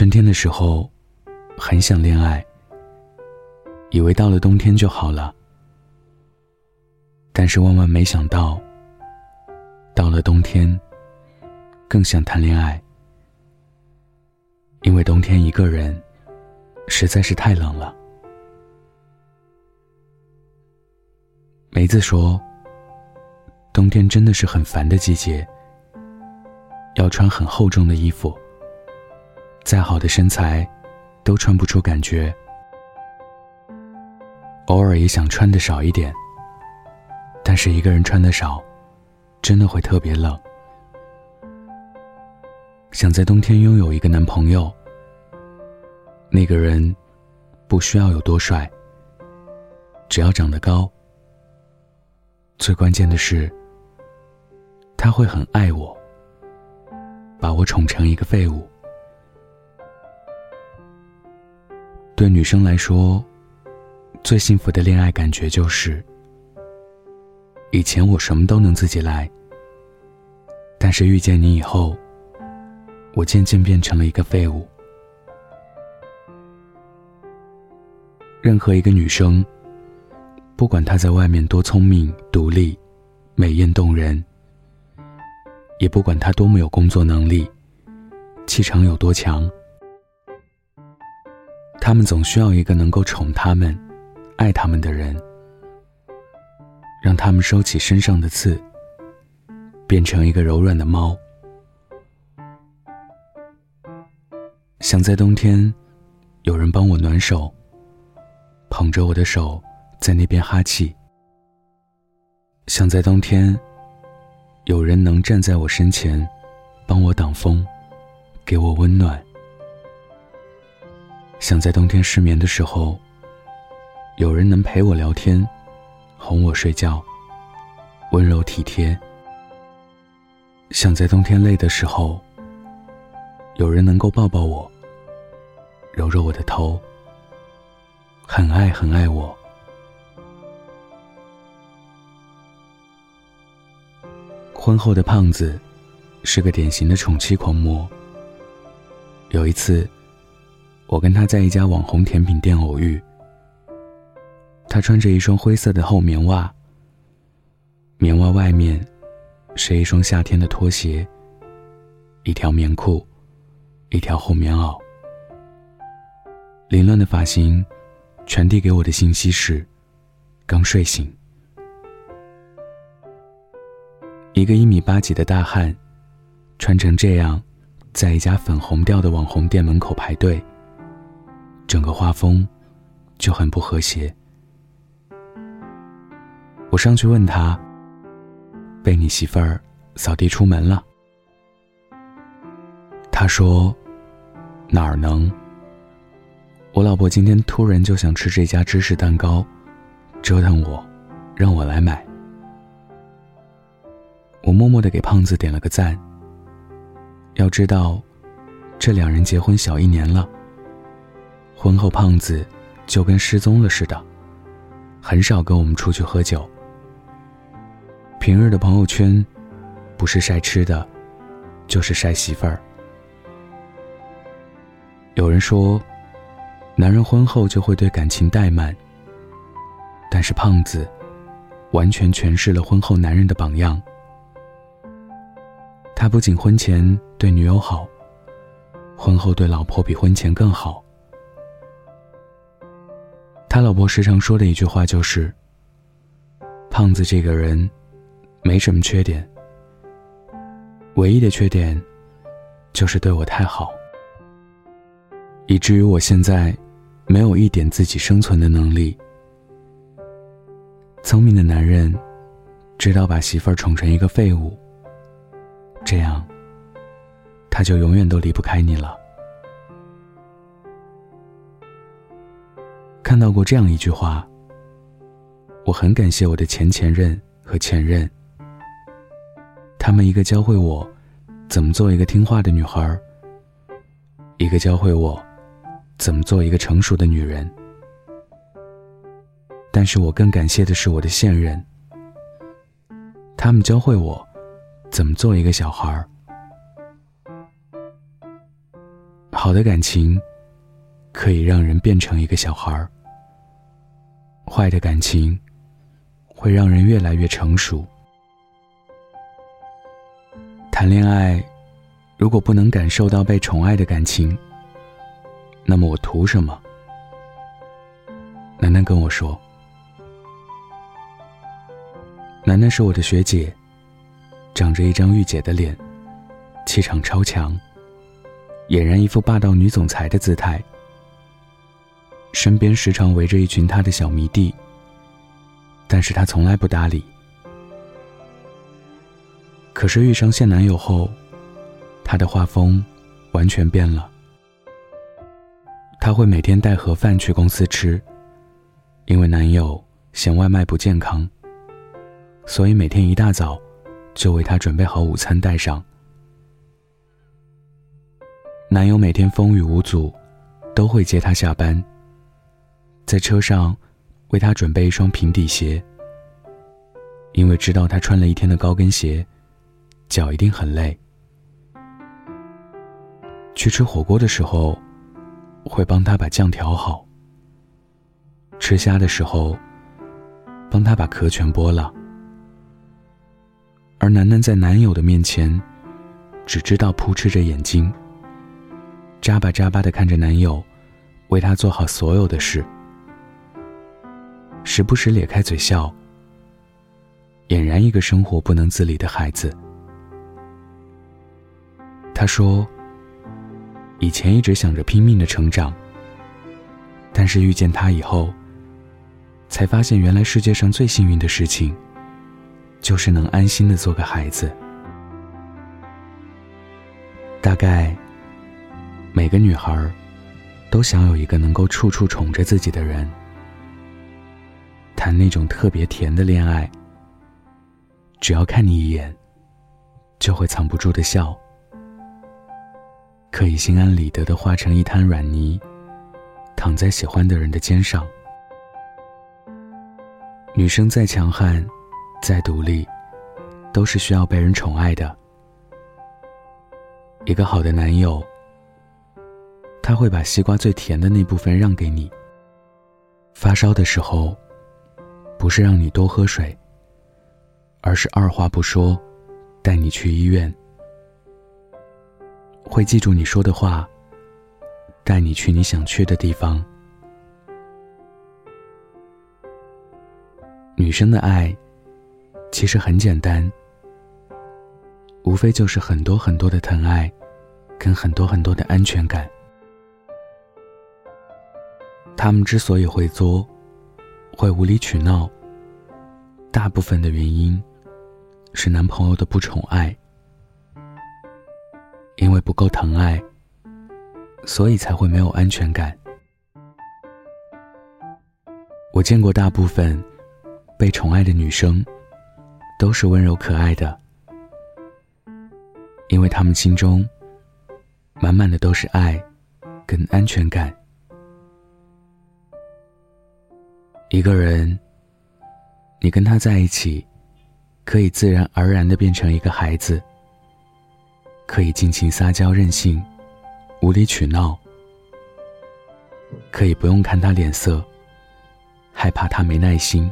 春天的时候，很想恋爱，以为到了冬天就好了。但是万万没想到，到了冬天，更想谈恋爱，因为冬天一个人实在是太冷了。梅子说：“冬天真的是很烦的季节，要穿很厚重的衣服，再好的身材都穿不出感觉，偶尔也想穿的少一点。”但是一个人穿的少，真的会特别冷。想在冬天拥有一个男朋友，那个人不需要有多帅，只要长得高。最关键的是，他会很爱我，把我宠成一个废物。对女生来说，最幸福的恋爱感觉就是。以前我什么都能自己来，但是遇见你以后，我渐渐变成了一个废物。任何一个女生，不管她在外面多聪明、独立、美艳动人，也不管她多么有工作能力、气场有多强，他们总需要一个能够宠他们、爱他们的人。让他们收起身上的刺，变成一个柔软的猫。想在冬天，有人帮我暖手，捧着我的手在那边哈气。想在冬天，有人能站在我身前，帮我挡风，给我温暖。想在冬天失眠的时候，有人能陪我聊天。哄我睡觉，温柔体贴。想在冬天累的时候，有人能够抱抱我，揉揉我的头，很爱很爱我。婚后的胖子是个典型的宠妻狂魔。有一次，我跟他在一家网红甜品店偶遇。他穿着一双灰色的厚棉袜，棉袜外面是一双夏天的拖鞋，一条棉裤，一条厚棉袄。凌乱的发型传递给我的信息是：刚睡醒。一个一米八几的大汉，穿成这样，在一家粉红调的网红店门口排队，整个画风就很不和谐。我上去问他：“被你媳妇儿扫地出门了？”他说：“哪儿能？我老婆今天突然就想吃这家芝士蛋糕，折腾我，让我来买。”我默默的给胖子点了个赞。要知道，这两人结婚小一年了。婚后胖子就跟失踪了似的，很少跟我们出去喝酒。平日的朋友圈，不是晒吃的，就是晒媳妇儿。有人说，男人婚后就会对感情怠慢。但是胖子，完全诠释了婚后男人的榜样。他不仅婚前对女友好，婚后对老婆比婚前更好。他老婆时常说的一句话就是：“胖子这个人。”没什么缺点，唯一的缺点，就是对我太好，以至于我现在没有一点自己生存的能力。聪明的男人，知道把媳妇儿宠成一个废物，这样，他就永远都离不开你了。看到过这样一句话，我很感谢我的前前任和前任。他们一个教会我怎么做一个听话的女孩，一个教会我怎么做一个成熟的女人。但是我更感谢的是我的现任，他们教会我怎么做一个小孩。好的感情可以让人变成一个小孩，坏的感情会让人越来越成熟。谈恋爱，如果不能感受到被宠爱的感情，那么我图什么？楠楠跟我说。楠楠是我的学姐，长着一张御姐的脸，气场超强，俨然一副霸道女总裁的姿态。身边时常围着一群她的小迷弟，但是她从来不搭理。可是遇上现男友后，她的画风完全变了。她会每天带盒饭去公司吃，因为男友嫌外卖不健康。所以每天一大早，就为她准备好午餐带上。男友每天风雨无阻，都会接她下班。在车上，为她准备一双平底鞋，因为知道她穿了一天的高跟鞋，脚一定很累。去吃火锅的时候，会帮她把酱调好。吃虾的时候，帮她把壳全剥了。而楠楠在男友的面前，只知道扑哧着眼睛，眨巴眨巴的看着男友，为他做好所有的事，时不时咧开嘴笑，俨然一个生活不能自理的孩子。她说：“以前一直想着拼命的成长，但是遇见他以后，才发现原来世界上最幸运的事情。”就是能安心的做个孩子。大概每个女孩都想有一个能够处处宠着自己的人，谈那种特别甜的恋爱。只要看你一眼，就会藏不住的笑，可以心安理得的化成一滩软泥，躺在喜欢的人的肩上。女生再强悍。再独立，都是需要被人宠爱的。一个好的男友，他会把西瓜最甜的那部分让给你。发烧的时候，不是让你多喝水，而是二话不说，带你去医院。会记住你说的话，带你去你想去的地方。女生的爱。其实很简单，无非就是很多很多的疼爱，跟很多很多的安全感。他们之所以会作，会无理取闹，大部分的原因是男朋友的不宠爱，因为不够疼爱，所以才会没有安全感。我见过大部分被宠爱的女生。都是温柔可爱的，因为他们心中满满的都是爱跟安全感。一个人，你跟他在一起，可以自然而然的变成一个孩子，可以尽情撒娇任性，无理取闹，可以不用看他脸色，害怕他没耐心。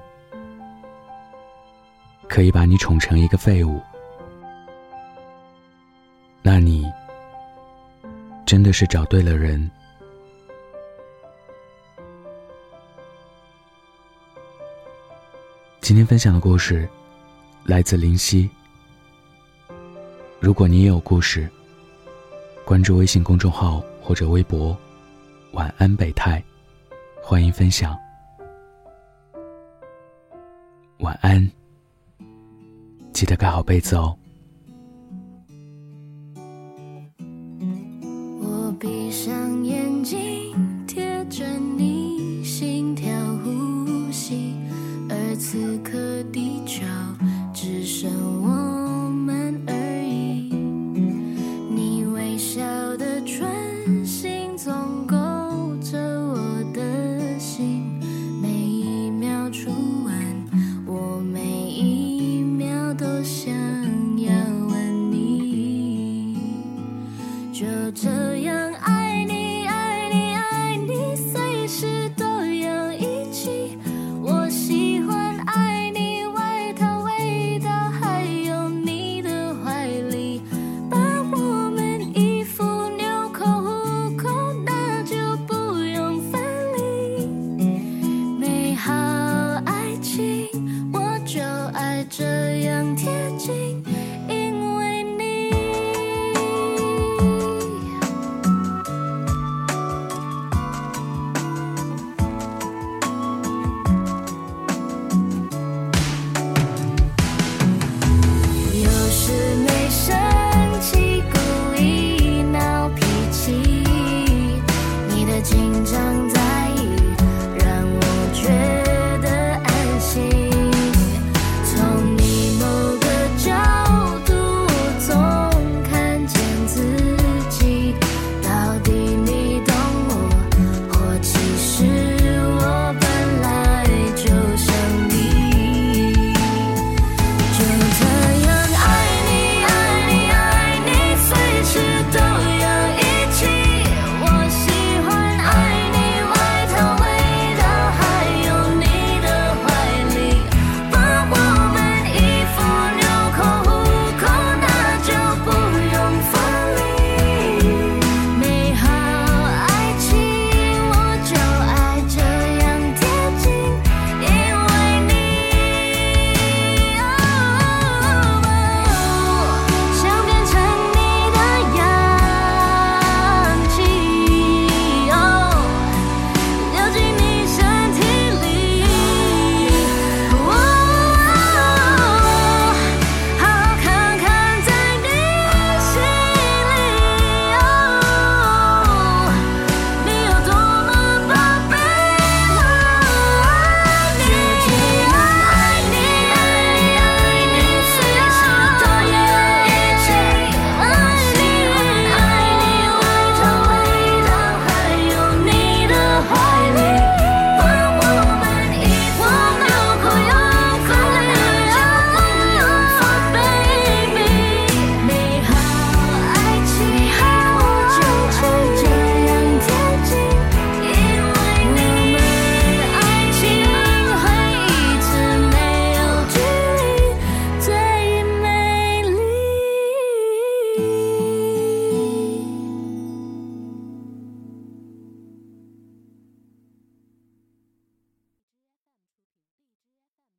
可以把你宠成一个废物，那你真的是找对了人。今天分享的故事来自林夕。如果你也有故事，关注微信公众号或者微博“晚安北泰”，欢迎分享。晚安。记得盖好被子哦。